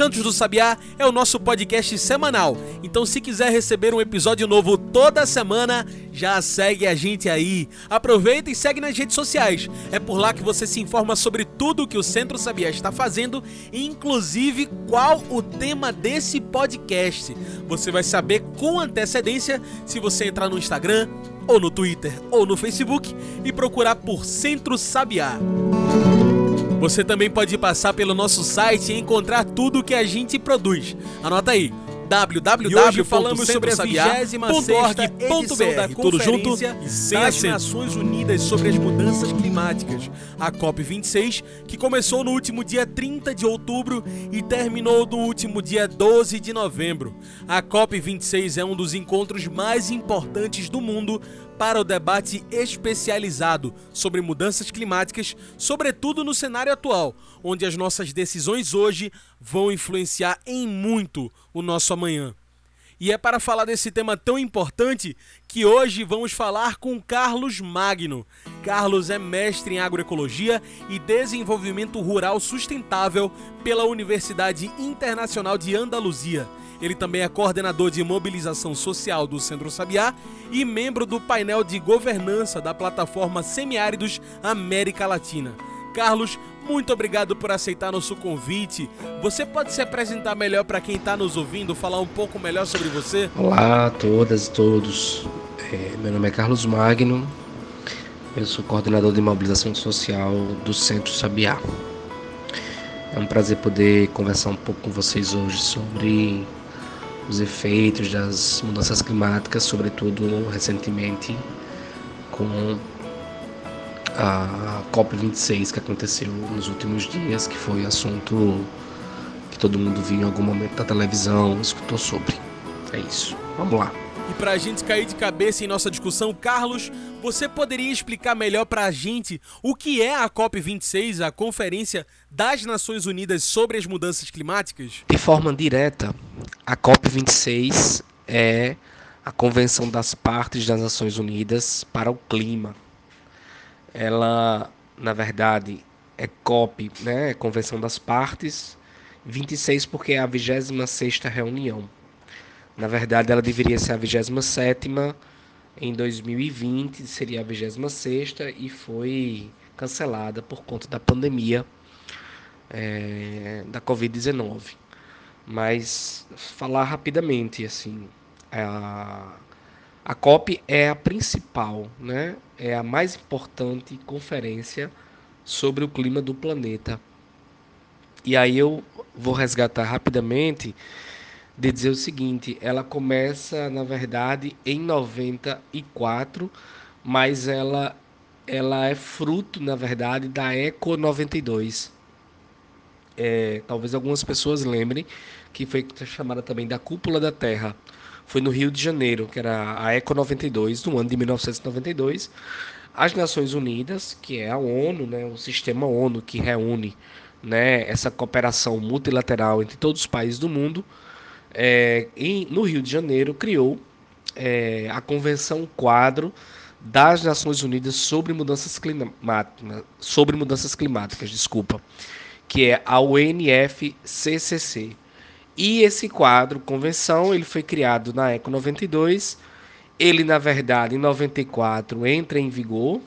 Cantos do Sabiá é o nosso podcast semanal. Então, se quiser receber um episódio novo toda semana, já segue a gente aí. Aproveita e segue nas redes sociais. É por lá que você se informa sobre tudo o que o Centro Sabiá está fazendo, inclusive qual o tema desse podcast. Você vai saber com antecedência se você entrar no Instagram, ou no Twitter, ou no Facebook e procurar por Centro Sabiá. Você também pode passar pelo nosso site e encontrar tudo o que a gente produz. Anota aí www. falamos sobre a 26ª tudo junto e sem das Nações Unidas sobre as Mudanças Climáticas, a COP26, que começou no último dia 30 de outubro e terminou no último dia 12 de novembro. A COP26 é um dos encontros mais importantes do mundo para o debate especializado sobre mudanças climáticas, sobretudo no cenário atual, onde as nossas decisões hoje vão influenciar em muito o nosso amanhã. E é para falar desse tema tão importante que hoje vamos falar com Carlos Magno. Carlos é mestre em agroecologia e desenvolvimento rural sustentável pela Universidade Internacional de Andaluzia ele também é coordenador de mobilização social do Centro Sabiá e membro do painel de governança da plataforma Semiáridos América Latina. Carlos, muito obrigado por aceitar nosso convite. Você pode se apresentar melhor para quem está nos ouvindo, falar um pouco melhor sobre você? Olá a todas e todos. É, meu nome é Carlos Magno. Eu sou coordenador de mobilização social do Centro Sabiá. É um prazer poder conversar um pouco com vocês hoje sobre os efeitos das mudanças climáticas, sobretudo recentemente com a COP26 que aconteceu nos últimos dias, que foi assunto que todo mundo viu em algum momento da televisão, escutou sobre. É isso. Vamos lá. E para a gente cair de cabeça em nossa discussão, Carlos, você poderia explicar melhor para a gente o que é a COP26, a Conferência das Nações Unidas sobre as Mudanças Climáticas? De forma direta, a COP26 é a Convenção das Partes das Nações Unidas para o Clima. Ela, na verdade, é COP, né? Convenção das Partes, 26 porque é a 26ª reunião. Na verdade, ela deveria ser a 27 em 2020, seria a 26 e foi cancelada por conta da pandemia é, da Covid-19. Mas falar rapidamente, assim, a, a COP é a principal, né? é a mais importante conferência sobre o clima do planeta. E aí eu vou resgatar rapidamente de dizer o seguinte: ela começa, na verdade, em 94, mas ela, ela é fruto, na verdade, da Eco 92. É, talvez algumas pessoas lembrem que foi chamada também da Cúpula da Terra. Foi no Rio de Janeiro, que era a Eco 92, no ano de 1992. As Nações Unidas, que é a ONU, né, o sistema ONU que reúne né, essa cooperação multilateral entre todos os países do mundo, é, em, no Rio de Janeiro, criou é, a Convenção Quadro das Nações Unidas sobre mudanças climáticas, sobre mudanças climáticas, desculpa, que é a UNFCCC. E esse quadro, convenção, ele foi criado na Eco 92. Ele, na verdade, em 94 entra em vigor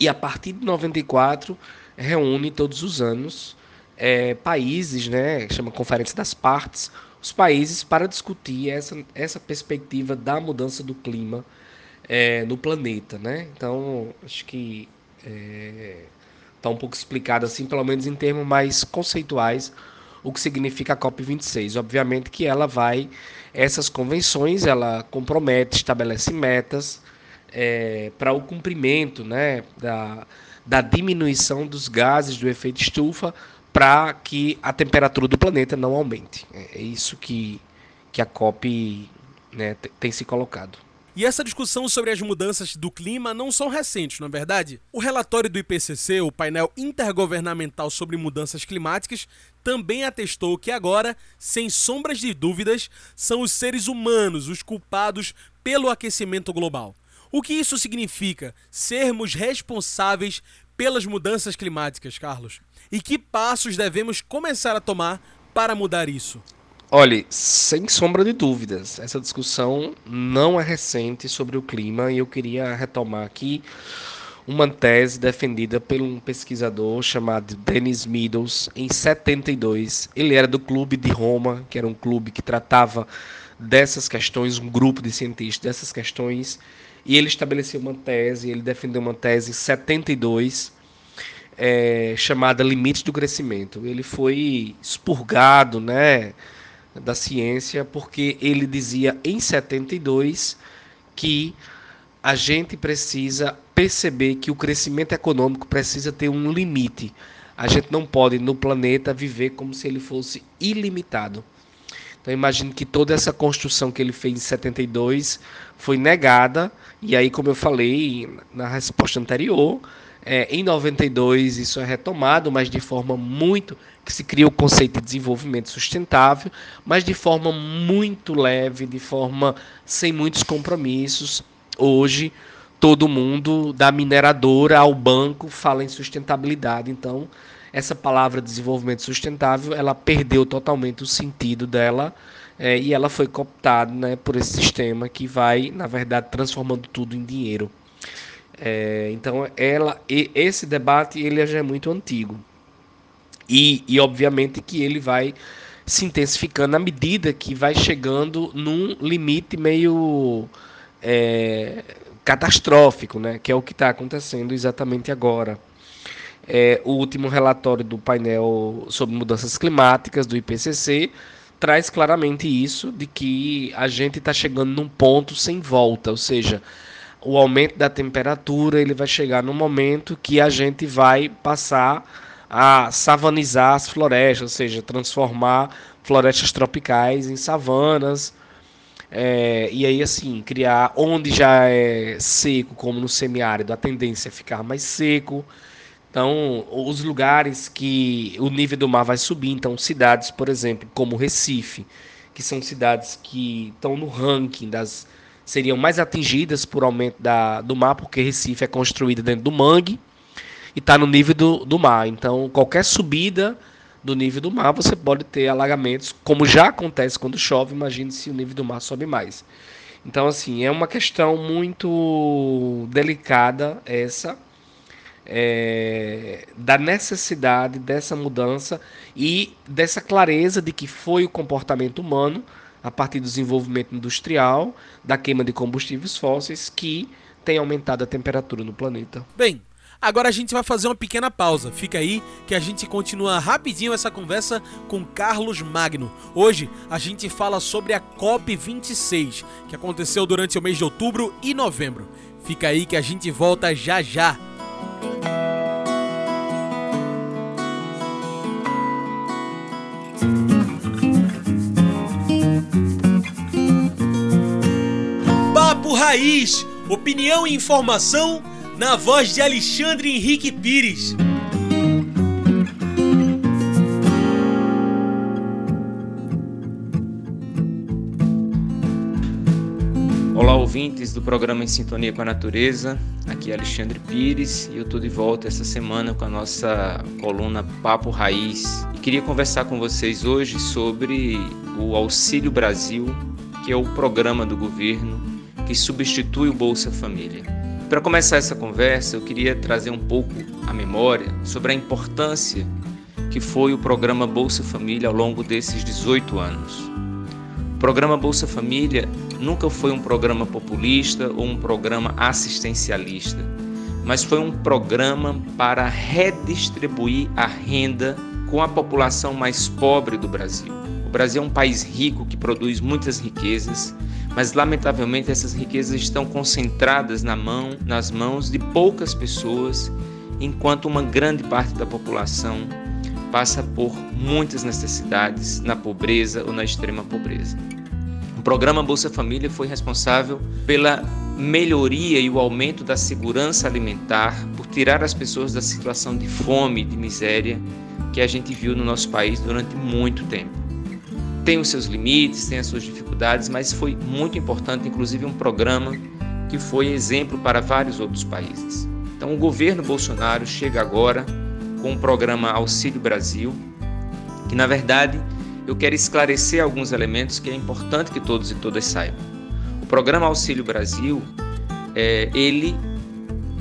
e a partir de 94 reúne todos os anos é, países, né, chama Conferência das Partes, os países para discutir essa, essa perspectiva da mudança do clima é, no planeta, né? Então, acho que está é, tá um pouco explicado assim, pelo menos em termos mais conceituais, o que significa a COP26. Obviamente que ela vai, essas convenções, ela compromete, estabelece metas é, para o cumprimento né, da, da diminuição dos gases do efeito estufa para que a temperatura do planeta não aumente. É, é isso que, que a COP né, tem se colocado. E essa discussão sobre as mudanças do clima não são recentes, não é verdade? O relatório do IPCC, o painel intergovernamental sobre mudanças climáticas, também atestou que agora, sem sombras de dúvidas, são os seres humanos os culpados pelo aquecimento global. O que isso significa? Sermos responsáveis pelas mudanças climáticas, Carlos? E que passos devemos começar a tomar para mudar isso? Olhe, sem sombra de dúvidas, essa discussão não é recente sobre o clima e eu queria retomar aqui uma tese defendida por um pesquisador chamado Dennis Meadows em 72. Ele era do Clube de Roma, que era um clube que tratava dessas questões, um grupo de cientistas dessas questões, e ele estabeleceu uma tese, ele defendeu uma tese em 72 é, chamada Limites do Crescimento. Ele foi expurgado, né? da ciência, porque ele dizia em 72 que a gente precisa perceber que o crescimento econômico precisa ter um limite. A gente não pode no planeta viver como se ele fosse ilimitado. Então imagine que toda essa construção que ele fez em 72 foi negada, e aí, como eu falei na resposta anterior, é, em 92 isso é retomado, mas de forma muito que se cria o conceito de desenvolvimento sustentável, mas de forma muito leve, de forma sem muitos compromissos. Hoje todo mundo da mineradora ao banco fala em sustentabilidade, então essa palavra desenvolvimento sustentável ela perdeu totalmente o sentido dela é, e ela foi cooptada né, por esse sistema que vai, na verdade, transformando tudo em dinheiro. É, então, ela, esse debate ele já é muito antigo. E, e, obviamente, que ele vai se intensificando à medida que vai chegando num limite meio é, catastrófico, né? que é o que está acontecendo exatamente agora. É, o último relatório do painel sobre mudanças climáticas do IPCC traz claramente isso, de que a gente está chegando num ponto sem volta, ou seja, o aumento da temperatura ele vai chegar no momento que a gente vai passar a savanizar as florestas, ou seja, transformar florestas tropicais em savanas. É, e aí, assim, criar onde já é seco, como no semiárido, a tendência é ficar mais seco. Então, os lugares que o nível do mar vai subir, então, cidades, por exemplo, como Recife, que são cidades que estão no ranking das seriam mais atingidas por aumento da, do mar, porque Recife é construída dentro do mangue e está no nível do, do mar. Então, qualquer subida do nível do mar, você pode ter alagamentos, como já acontece quando chove. Imagine se o nível do mar sobe mais. Então, assim, é uma questão muito delicada essa. É, da necessidade dessa mudança e dessa clareza de que foi o comportamento humano a partir do desenvolvimento industrial, da queima de combustíveis fósseis, que tem aumentado a temperatura no planeta. Bem, Agora a gente vai fazer uma pequena pausa. Fica aí que a gente continua rapidinho essa conversa com Carlos Magno. Hoje a gente fala sobre a COP26, que aconteceu durante o mês de outubro e novembro. Fica aí que a gente volta já já. Papo Raiz, opinião e informação na voz de Alexandre Henrique Pires. Ouvintes do programa Em Sintonia com a Natureza. Aqui é Alexandre Pires e eu estou de volta essa semana com a nossa coluna Papo Raiz. E queria conversar com vocês hoje sobre o Auxílio Brasil, que é o programa do governo que substitui o Bolsa Família. Para começar essa conversa, eu queria trazer um pouco a memória sobre a importância que foi o programa Bolsa Família ao longo desses 18 anos. O programa Bolsa Família nunca foi um programa populista ou um programa assistencialista, mas foi um programa para redistribuir a renda com a população mais pobre do Brasil. O Brasil é um país rico que produz muitas riquezas, mas lamentavelmente essas riquezas estão concentradas na mão, nas mãos de poucas pessoas, enquanto uma grande parte da população passa por muitas necessidades na pobreza ou na extrema pobreza. O programa Bolsa Família foi responsável pela melhoria e o aumento da segurança alimentar, por tirar as pessoas da situação de fome e de miséria que a gente viu no nosso país durante muito tempo. Tem os seus limites, tem as suas dificuldades, mas foi muito importante, inclusive um programa que foi exemplo para vários outros países. Então, o governo Bolsonaro chega agora com o programa Auxílio Brasil, que na verdade eu quero esclarecer alguns elementos que é importante que todos e todas saibam. O programa Auxílio Brasil, é, ele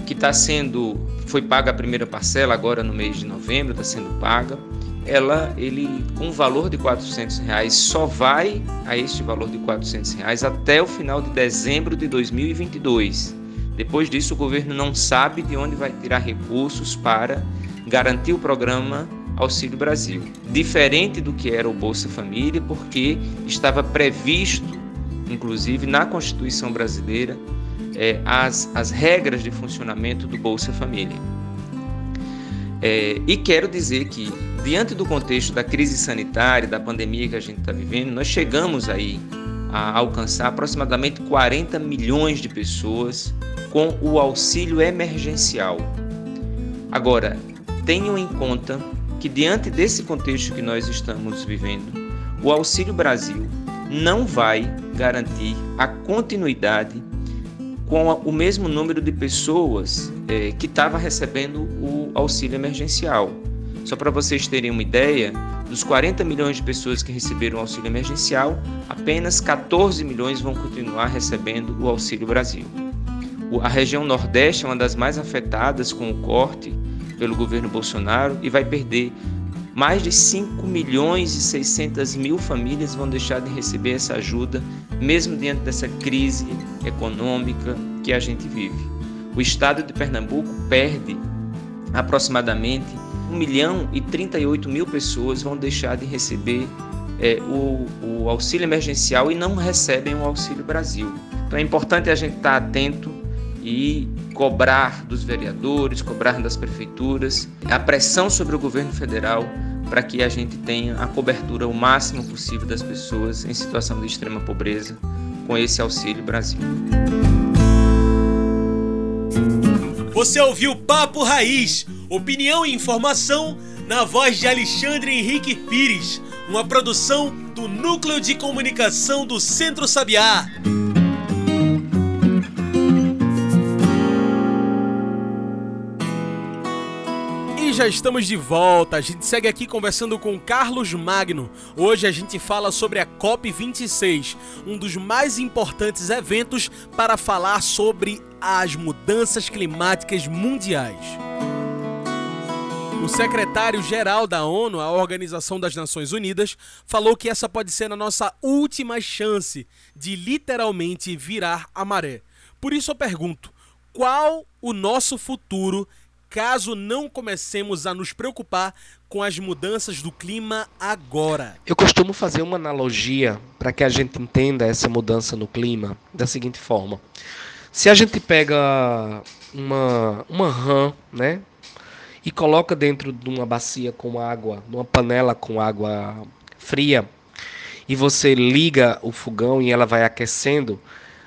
que está sendo, foi paga a primeira parcela agora no mês de novembro, está sendo paga. Ela, ele com o valor de 400 reais só vai a este valor de 400 reais até o final de dezembro de 2022. Depois disso, o governo não sabe de onde vai tirar recursos para garantir o programa Auxílio Brasil. Diferente do que era o Bolsa Família, porque estava previsto, inclusive na Constituição brasileira, é, as, as regras de funcionamento do Bolsa Família. É, e quero dizer que, diante do contexto da crise sanitária, da pandemia que a gente está vivendo, nós chegamos aí a alcançar aproximadamente 40 milhões de pessoas com o auxílio emergencial. Agora, tenham em conta que, diante desse contexto que nós estamos vivendo, o Auxílio Brasil não vai garantir a continuidade com o mesmo número de pessoas é, que estava recebendo o auxílio emergencial. Só para vocês terem uma ideia, dos 40 milhões de pessoas que receberam o auxílio emergencial, apenas 14 milhões vão continuar recebendo o Auxílio Brasil. A região Nordeste é uma das mais afetadas com o corte pelo governo Bolsonaro e vai perder mais de 5 milhões e 600 mil famílias vão deixar de receber essa ajuda, mesmo diante dessa crise econômica que a gente vive. O estado de Pernambuco perde aproximadamente 1 milhão e 38 mil pessoas vão deixar de receber é, o, o auxílio emergencial e não recebem o Auxílio Brasil. Então é importante a gente estar atento e cobrar dos vereadores, cobrar das prefeituras, a pressão sobre o governo federal para que a gente tenha a cobertura o máximo possível das pessoas em situação de extrema pobreza com esse Auxílio Brasil. Você ouviu Papo Raiz, opinião e informação na voz de Alexandre Henrique Pires, uma produção do Núcleo de Comunicação do Centro Sabiá. Já estamos de volta. A gente segue aqui conversando com Carlos Magno. Hoje a gente fala sobre a COP26, um dos mais importantes eventos para falar sobre as mudanças climáticas mundiais. O secretário-geral da ONU, a Organização das Nações Unidas, falou que essa pode ser a nossa última chance de literalmente virar a maré. Por isso eu pergunto: qual o nosso futuro caso não comecemos a nos preocupar com as mudanças do clima agora. Eu costumo fazer uma analogia para que a gente entenda essa mudança no clima da seguinte forma: se a gente pega uma, uma rã, né, e coloca dentro de uma bacia com água, numa panela com água fria, e você liga o fogão e ela vai aquecendo,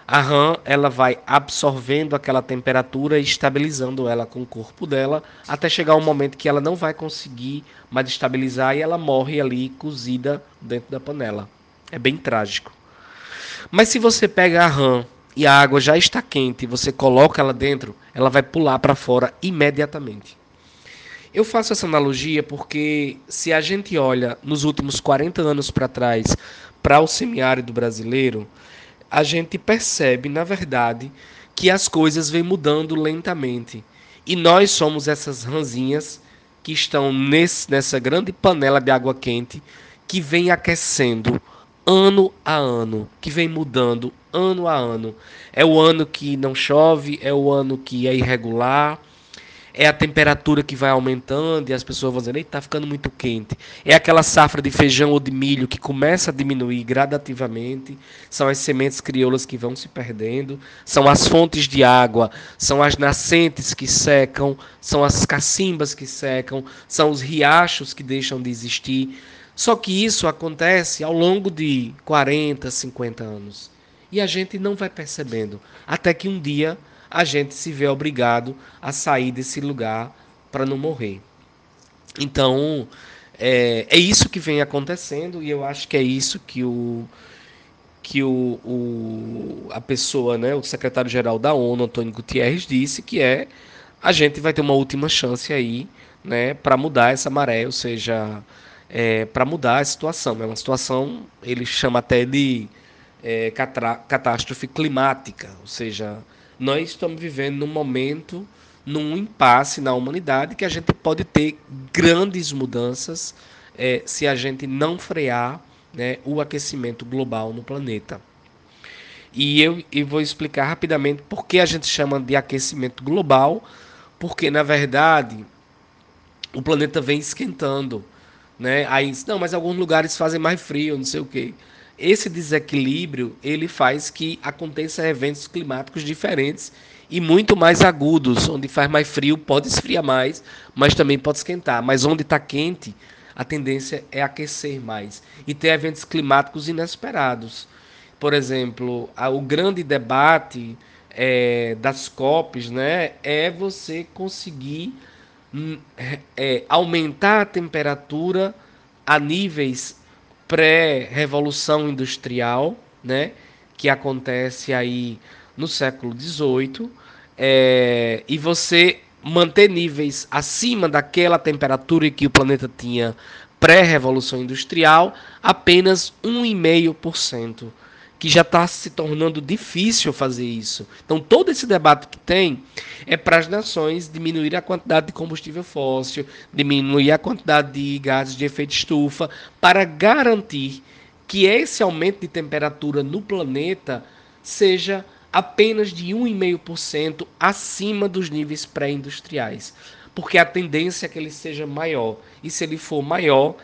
a RAM ela vai absorvendo aquela temperatura e estabilizando ela com o corpo dela até chegar um momento que ela não vai conseguir mais estabilizar e ela morre ali cozida dentro da panela. É bem trágico. Mas se você pega a RAM e a água já está quente e você coloca ela dentro, ela vai pular para fora imediatamente. Eu faço essa analogia porque se a gente olha nos últimos 40 anos para trás para o semiárido brasileiro, a gente percebe, na verdade, que as coisas vêm mudando lentamente. E nós somos essas ranzinhas que estão nesse, nessa grande panela de água quente que vem aquecendo ano a ano, que vem mudando ano a ano. É o ano que não chove, é o ano que é irregular, É a temperatura que vai aumentando e as pessoas vão dizendo, está ficando muito quente. É aquela safra de feijão ou de milho que começa a diminuir gradativamente. São as sementes crioulas que vão se perdendo. São as fontes de água. São as nascentes que secam. São as cacimbas que secam. São os riachos que deixam de existir. Só que isso acontece ao longo de 40, 50 anos. E a gente não vai percebendo. Até que um dia a gente se vê obrigado a sair desse lugar para não morrer. Então, é, é, isso que vem acontecendo e eu acho que é isso que o que o, o a pessoa, né, o secretário-geral da ONU, Antônio Gutierrez, disse que é a gente vai ter uma última chance aí, né, para mudar essa maré, ou seja, é, para mudar a situação. É uma situação, ele chama até de é, catástrofe climática, ou seja, nós estamos vivendo num momento, num impasse na humanidade, que a gente pode ter grandes mudanças é, se a gente não frear né, o aquecimento global no planeta. E eu, eu vou explicar rapidamente por que a gente chama de aquecimento global, porque na verdade o planeta vem esquentando. Né? Aí, não, mas alguns lugares fazem mais frio, não sei o quê. Esse desequilíbrio ele faz que aconteça eventos climáticos diferentes e muito mais agudos, onde faz mais frio pode esfriar mais, mas também pode esquentar. Mas onde está quente, a tendência é aquecer mais e ter eventos climáticos inesperados. Por exemplo, o grande debate é, das COPs né, é você conseguir hum, é, aumentar a temperatura a níveis pré-revolução industrial, né, que acontece aí no século XVIII, é, e você manter níveis acima daquela temperatura que o planeta tinha pré-revolução industrial, apenas 1,5% que já está se tornando difícil fazer isso. Então, todo esse debate que tem é para as nações diminuir a quantidade de combustível fóssil, diminuir a quantidade de gases de efeito estufa, para garantir que esse aumento de temperatura no planeta seja apenas de 1,5% acima dos níveis pré-industriais. Porque a tendência é que ele seja maior. E se ele for maior,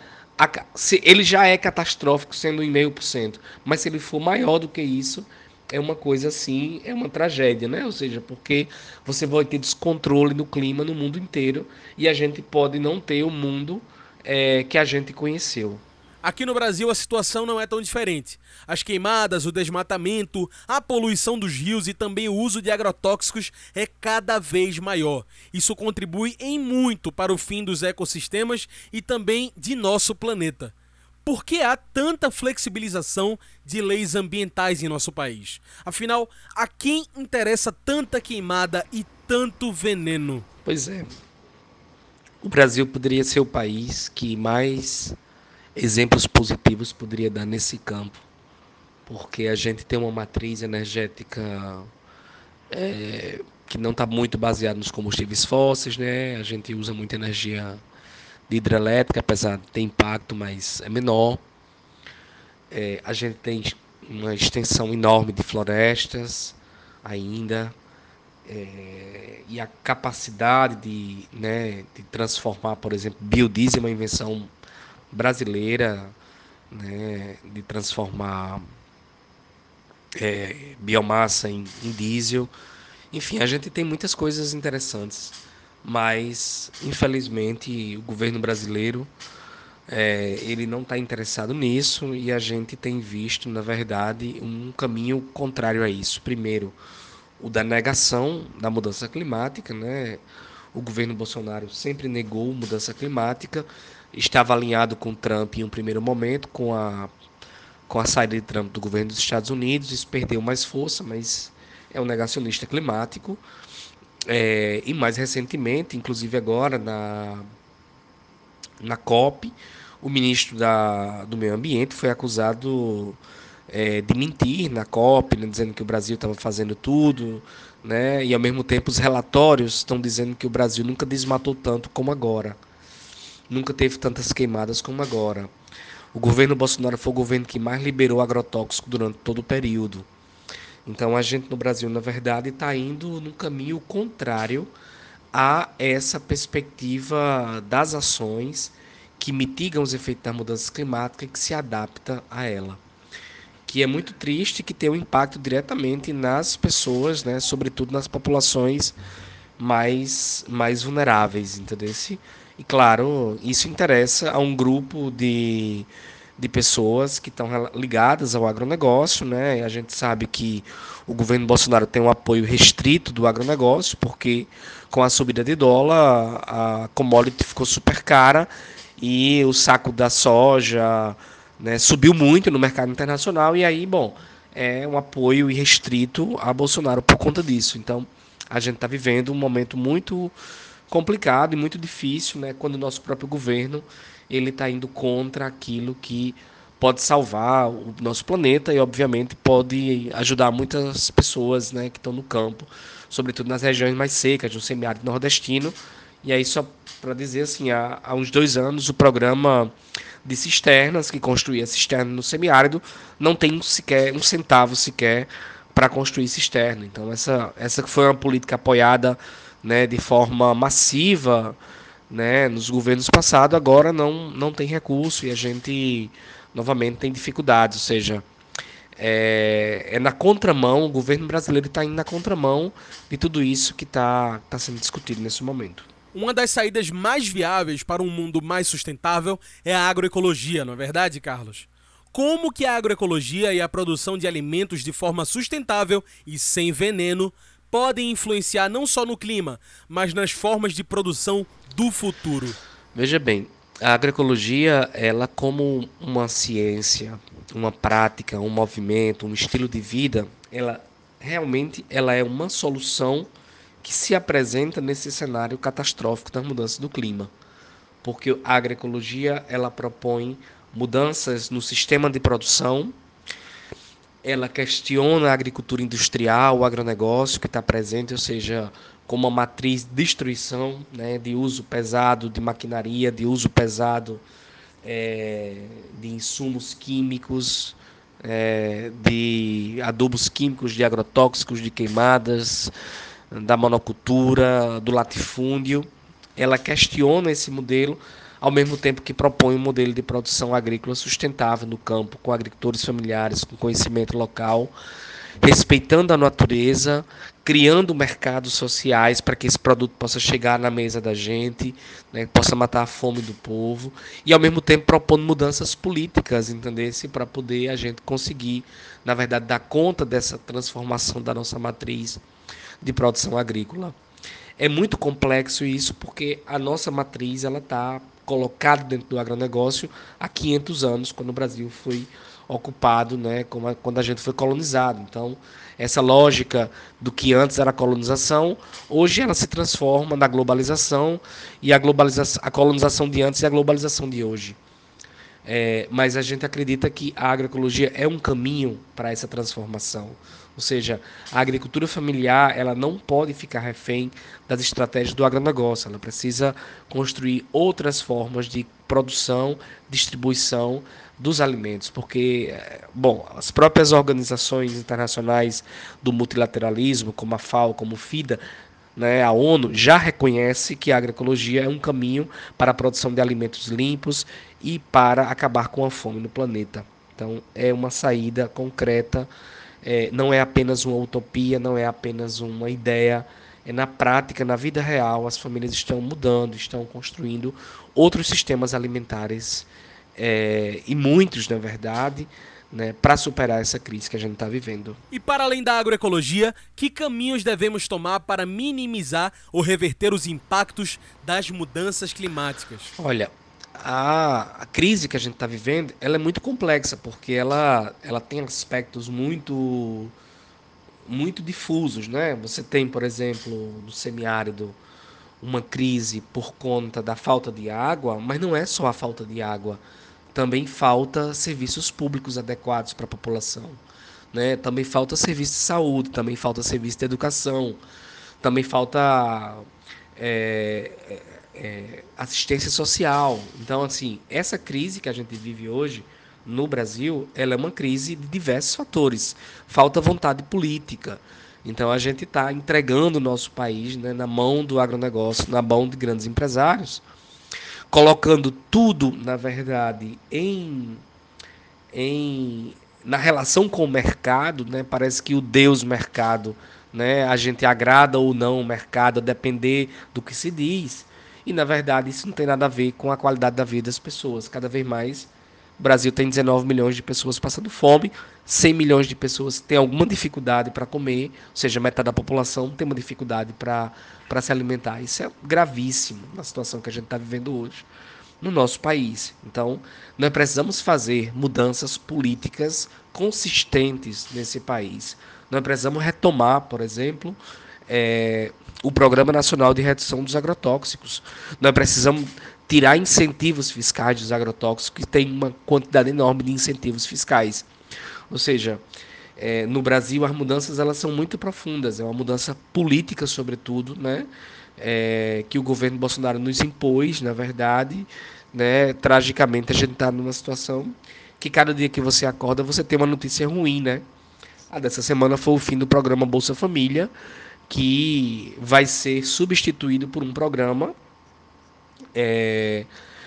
se ele já é catastrófico sendo 1,5%, mas se ele for maior do que isso, é uma coisa assim, é uma tragédia, né? Ou seja, porque você vai ter descontrole no clima no mundo inteiro e a gente pode não ter o mundo é, que a gente conheceu. Aqui no Brasil a situação não é tão diferente. As queimadas, o desmatamento, a poluição dos rios e também o uso de agrotóxicos é cada vez maior. Isso contribui em muito para o fim dos ecossistemas e também de nosso planeta. Por que há tanta flexibilização de leis ambientais em nosso país? Afinal, a quem interessa tanta queimada e tanto veneno? Pois é. O Brasil poderia ser o país que mais exemplos positivos poderia dar nesse campo, porque a gente tem uma matriz energética é, que não está muito baseada nos combustíveis fósseis, né? A gente usa muita energia de hidrelétrica, apesar de ter impacto, mas é menor. É, a gente tem uma extensão enorme de florestas ainda. É, e a capacidade de, né, de transformar, por exemplo, biodiesel é uma invenção brasileira né, de transformar é, biomassa em, em diesel. Enfim, a gente tem muitas coisas interessantes, mas infelizmente o governo brasileiro é, ele não está interessado nisso e a gente tem visto, na verdade, um caminho contrário a isso. Primeiro, o da negação da mudança climática, né? O governo Bolsonaro sempre negou mudança climática, estava alinhado com Trump em um primeiro momento, com a, com a saída de Trump do governo dos Estados Unidos, isso perdeu mais força, mas é um negacionista climático. É, e mais recentemente, inclusive agora na, na COP, o ministro da, do Meio Ambiente foi acusado é, de mentir na COP, né, dizendo que o Brasil estava fazendo tudo, né, e ao mesmo tempo os relatórios estão dizendo que o Brasil nunca desmatou tanto como agora nunca teve tantas queimadas como agora. O governo Bolsonaro foi o governo que mais liberou agrotóxico durante todo o período. Então a gente no Brasil, na verdade, está indo num caminho contrário há essa perspectiva das ações que mitigam os efeitos das mudanças climáticas e que se adapta a ela. Que é muito triste que tem um impacto diretamente nas pessoas, né, sobretudo nas populações mais, mais vulneráveis, entendeu? E claro, isso interessa a um grupo de, de pessoas que estão ligadas ao agronegócio, né? A gente sabe que o governo Bolsonaro tem um apoio restrito do agronegócio, porque com a subida de dólar, a commodity ficou super cara e o saco da soja né, subiu muito no mercado internacional e aí, bom, é um apoio irrestrito a Bolsonaro por conta disso. Então, a gente está vivendo um momento muito complicado e muito difícil, né, quando o nosso próprio governo ele está indo contra aquilo que pode salvar o nosso planeta e, obviamente, pode ajudar muitas pessoas né, que estão no campo sobretudo nas regiões mais secas, no semiárido nordestino. E aí, só para dizer assim, há, há uns dois anos o programa de cisternas, que construía cisterna no semiárido, não tem sequer um centavo sequer para construir cisterna. Então, essa, essa foi uma política apoiada né, de forma massiva né, nos governos passados, agora não, não tem recurso e a gente novamente tem dificuldades, ou seja, é, é na contramão, o governo brasileiro está indo na contramão de tudo isso que está tá sendo discutido nesse momento. Uma das saídas mais viáveis para um mundo mais sustentável é a agroecologia, não é verdade, Carlos? Como que a agroecologia e a produção de alimentos de forma sustentável e sem veneno podem influenciar não só no clima, mas nas formas de produção do futuro? Veja bem, a agroecologia, ela como uma ciência, uma prática, um movimento, um estilo de vida, ela realmente ela é uma solução que se apresenta nesse cenário catastrófico das mudanças do clima. Porque a agroecologia, ela propõe mudanças no sistema de produção, ela questiona a agricultura industrial, o agronegócio que está presente, ou seja, como uma matriz de destruição, né, de uso pesado de maquinaria, de uso pesado é, de insumos químicos, é, de adubos químicos, de agrotóxicos, de queimadas, da monocultura, do latifúndio. Ela questiona esse modelo, ao mesmo tempo que propõe um modelo de produção agrícola sustentável no campo, com agricultores familiares, com conhecimento local, respeitando a natureza, criando mercados sociais para que esse produto possa chegar na mesa da gente, né, possa matar a fome do povo e ao mesmo tempo propondo mudanças políticas, entendesse, para poder a gente conseguir, na verdade, dar conta dessa transformação da nossa matriz de produção agrícola. É muito complexo isso porque a nossa matriz ela está colocada dentro do agronegócio há 500 anos, quando o Brasil foi ocupado, né, quando a gente foi colonizado. Então, essa lógica do que antes era colonização, hoje ela se transforma na globalização e a globalização, a colonização de antes e a globalização de hoje. É, mas a gente acredita que a agroecologia é um caminho para essa transformação. Ou seja, a agricultura familiar ela não pode ficar refém das estratégias do agronegócio. Ela precisa construir outras formas de produção, distribuição dos alimentos, porque, eh, bom, as próprias organizações internacionais do multilateralismo, como a FAO, como o FIDA, né, a ONU já reconhece que a agroecologia é um caminho para a produção de alimentos limpos e para acabar com a fome no planeta. Então, é uma saída concreta, é, não é apenas uma utopia, não é apenas uma ideia, é na prática, na vida real, as famílias estão mudando, estão construindo outros sistemas alimentares é, e muitos, na verdade, né, para superar essa crise que a gente está vivendo. E para além da agroecologia, que caminhos devemos tomar para minimizar ou reverter os impactos das mudanças climáticas? Olha, a, a crise que a gente está vivendo, ela é muito complexa porque ela, ela tem aspectos muito muito difusos, né? Você tem, por exemplo, no semiárido uma crise por conta da falta de água, mas não é só a falta de água também falta serviços públicos adequados para a população. Né? Também falta serviço de saúde, também falta serviço de educação, também falta é, é, assistência social. Então, assim, essa crise que a gente vive hoje no Brasil, ela é uma crise de diversos fatores. Falta vontade política, Então a gente está entregando o nosso país né, na mão do agronegócio, na mão de grandes empresários, colocando tudo, na verdade, em, em na relação com o mercado, né, parece que o Deus mercado, né, a gente agrada ou não o mercado, a depender do que se diz. E na verdade isso não tem nada a ver com a qualidade da vida das pessoas. Cada vez mais o Brasil tem 19 milhões de pessoas passando fome, 100 milhões de pessoas têm alguma dificuldade para comer, ou seja, metade da população tem uma dificuldade para se alimentar. Isso é gravíssimo na situação que a gente está vivendo hoje no nosso país. Então, nós precisamos fazer mudanças políticas consistentes nesse país. Nós precisamos retomar, por exemplo, é, o Programa Nacional de Redução dos Agrotóxicos. Nós precisamos tirar incentivos fiscais dos agrotóxicos, que tem uma quantidade enorme de incentivos fiscais. Ou seja, é, no Brasil as mudanças elas são muito profundas, é uma mudança política sobretudo, né? É, que o governo Bolsonaro nos impôs, na verdade, né? Tragicamente a gente está numa situação que cada dia que você acorda você tem uma notícia ruim, né? A dessa semana foi o fim do programa Bolsa Família, que vai ser substituído por um programa é,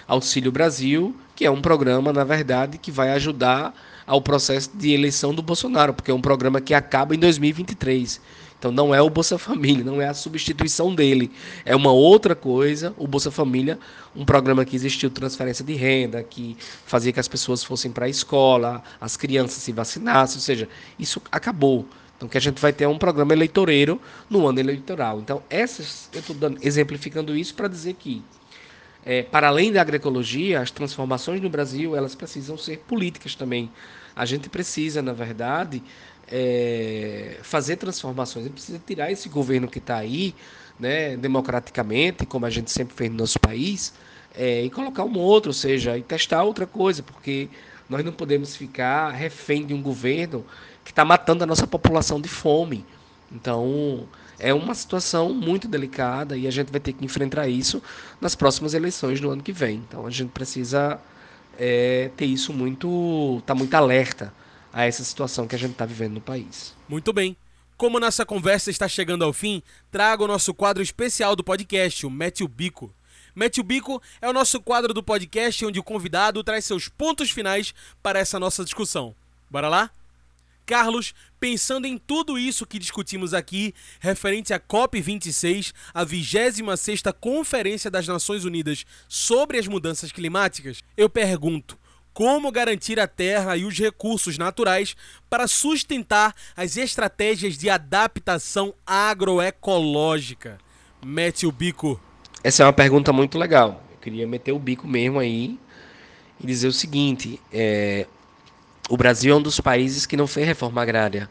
Auxílio Brasil, que é um programa, na verdade, que vai ajudar ao processo de eleição do Bolsonaro, porque é um programa que acaba em 2023. Então não é o Bolsa Família, não é a substituição dele. É uma outra coisa, o Bolsa Família, um programa que existiu transferência de renda, que fazia que as pessoas fossem para a escola, as crianças se vacinassem, ou seja, isso acabou. Então, que a gente vai ter um programa eleitoreiro no ano eleitoral. Então, essas, eu estou exemplificando isso para dizer que, é, para além da agroecologia, as transformações no Brasil elas precisam ser políticas também. A gente precisa, na verdade, é, fazer transformações. A gente precisa tirar esse governo que está aí, né, democraticamente, como a gente sempre fez no nosso país, é, e colocar um outro, ou seja, e testar outra coisa, porque nós não podemos ficar refém de um governo que está matando a nossa população de fome. Então, é uma situação muito delicada e a gente vai ter que enfrentar isso nas próximas eleições do ano que vem. Então, a gente precisa é, ter isso muito, tá muito alerta a essa situação que a gente está vivendo no país. Muito bem. Como nossa conversa está chegando ao fim, trago o nosso quadro especial do podcast, o Mete o Bico. Mete o Bico é o nosso quadro do podcast onde o convidado traz seus pontos finais para essa nossa discussão. Bora lá? Carlos, pensando em tudo isso que discutimos aqui, referente à COP26, a 26ª Conferência das Nações Unidas sobre as Mudanças Climáticas, eu pergunto, como garantir a terra e os recursos naturais para sustentar as estratégias de adaptação agroecológica? Mete o bico. Essa é uma pergunta muito legal. Eu queria meter o bico mesmo aí e dizer o seguinte: é, o Brasil é um dos países que não fez reforma agrária.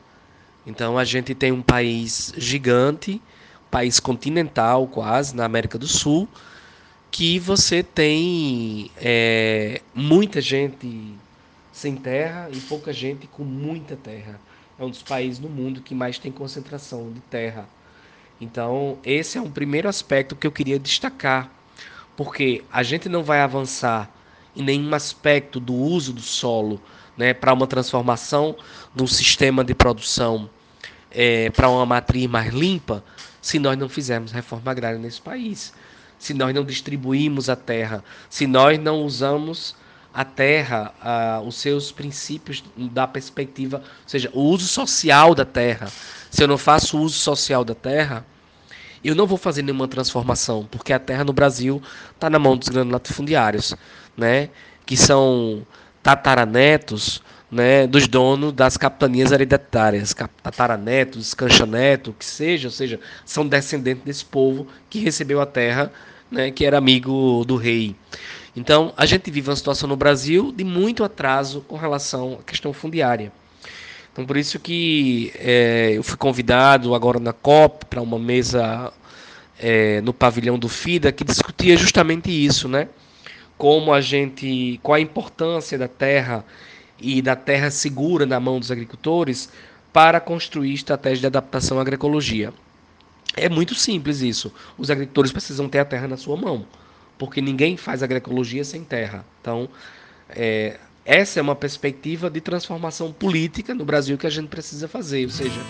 Então a gente tem um país gigante, um país continental quase, na América do Sul, que você tem é, muita gente sem terra e pouca gente com muita terra. É um dos países no mundo que mais tem concentração de terra. Então, esse é um primeiro aspecto que eu queria destacar, porque a gente não vai avançar em nenhum aspecto do uso do solo né, para uma transformação de um sistema de produção é, para uma matriz mais limpa, se nós não fizermos reforma agrária nesse país, se nós não distribuímos a terra, se nós não usamos a terra, a, os seus princípios da perspectiva, ou seja, o uso social da terra. Se eu não faço uso social da terra, eu não vou fazer nenhuma transformação, porque a terra no Brasil está na mão dos grandes latifundiários, né? que são tataranetos né, dos donos das capitanias hereditárias, tataranetos, canchaneto, que seja, ou seja, são descendentes desse povo que recebeu a terra, né, que era amigo do rei. Então, a gente vive uma situação no Brasil de muito atraso com relação à questão fundiária. Então, por isso que é, eu fui convidado agora na COP para uma mesa é, no pavilhão do FIDA que discutia justamente isso, né? Como a gente, qual a importância da terra e da terra segura na mão dos agricultores para construir estratégias de adaptação à agroecologia. É muito simples isso. Os agricultores precisam ter a terra na sua mão, porque ninguém faz agroecologia sem terra. Então, é, essa é uma perspectiva de transformação política no Brasil que a gente precisa fazer, ou seja,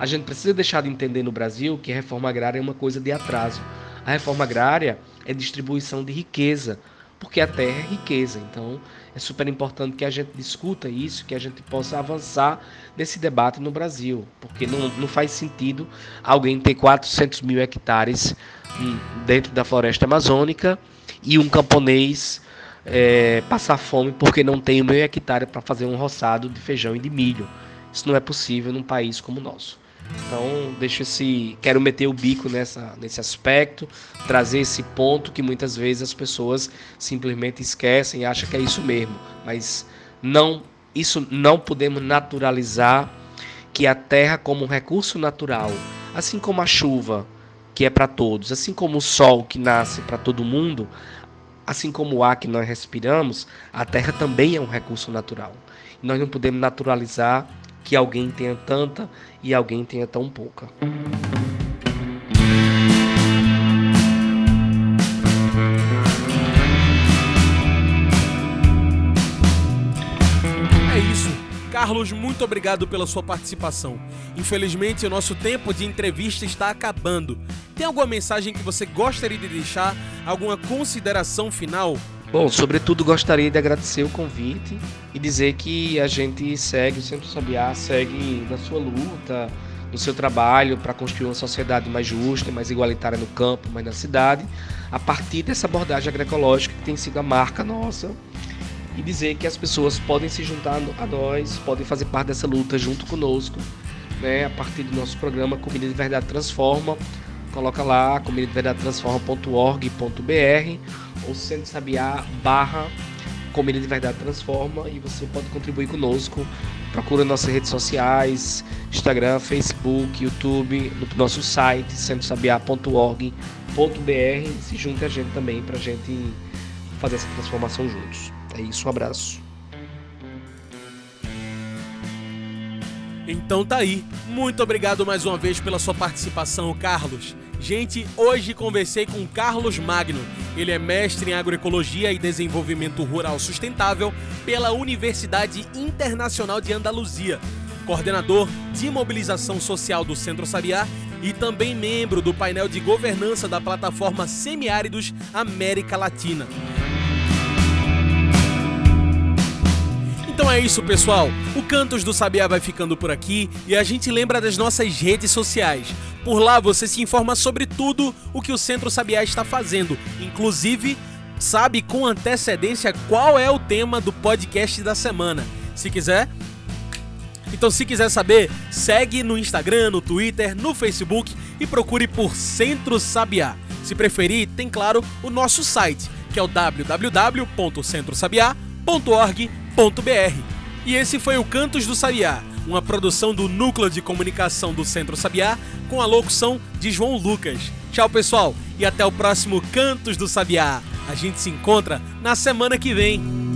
A gente precisa deixar de entender no Brasil que a reforma agrária é uma coisa de atraso. A reforma agrária é distribuição de riqueza, porque a terra é riqueza. Então, é super importante que a gente discuta isso, que a gente possa avançar nesse debate no Brasil, porque não, não faz sentido alguém ter 400 mil hectares hum, dentro da floresta amazônica e um camponês é, passar fome porque não tem meio hectare para fazer um roçado de feijão e de milho. Isso não é possível num país como o nosso. Então, deixo esse, quero meter o bico nessa, nesse aspecto, trazer esse ponto que muitas vezes as pessoas simplesmente esquecem e acham que é isso mesmo, mas não, isso não podemos naturalizar que a terra como um recurso natural, assim como a chuva, que é para todos, assim como o sol que nasce para todo mundo, Assim como o ar que nós respiramos, a terra também é um recurso natural. nós não podemos naturalizar que alguém tenha tanta e alguém tenha tão pouca. É isso. Carlos, muito obrigado pela sua participação. Infelizmente, o nosso tempo de entrevista está acabando. Tem alguma mensagem que você gostaria de deixar? Alguma consideração final? Bom, sobretudo gostaria de agradecer o convite e dizer que a gente segue, o Centro Sabiá segue na sua luta, no seu trabalho para construir uma sociedade mais justa, mais igualitária no campo, mas na cidade, a partir dessa abordagem agroecológica que tem sido a marca nossa e dizer que as pessoas podem se juntar a nós, podem fazer parte dessa luta junto conosco, né, a partir do nosso programa Comida de Verdade Transforma, coloca lá comidadeverdadetransforma.org.br ou Centro Sabiá barra Comida de Verdade Transforma e você pode contribuir conosco. Procura nossas redes sociais, Instagram, Facebook, YouTube, no nosso site centrosabiá.org.br se junte a gente também para a gente fazer essa transformação juntos. É isso, um abraço. Então tá aí. Muito obrigado mais uma vez pela sua participação, Carlos. Gente, hoje conversei com Carlos Magno. Ele é mestre em agroecologia e desenvolvimento rural sustentável pela Universidade Internacional de Andaluzia, coordenador de mobilização social do Centro Sabiá e também membro do painel de governança da plataforma Semiáridos América Latina. Então é isso, pessoal. O Cantos do Sabiá vai ficando por aqui e a gente lembra das nossas redes sociais. Por lá você se informa sobre tudo o que o Centro Sabiá está fazendo, inclusive sabe com antecedência qual é o tema do podcast da semana. Se quiser, então, se quiser saber, segue no Instagram, no Twitter, no Facebook e procure por Centro Sabiá. Se preferir, tem claro o nosso site, que é o www.centrosabiá.org.br e esse foi o Cantos do Sabiá, uma produção do Núcleo de Comunicação do Centro Sabiá, com a locução de João Lucas. Tchau, pessoal, e até o próximo Cantos do Sabiá. A gente se encontra na semana que vem.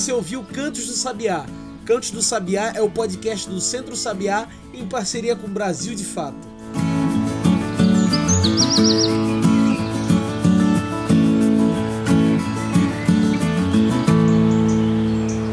Você ouviu Cantos do Sabiá. Cantos do Sabiá é o podcast do Centro Sabiá em parceria com Brasil de Fato.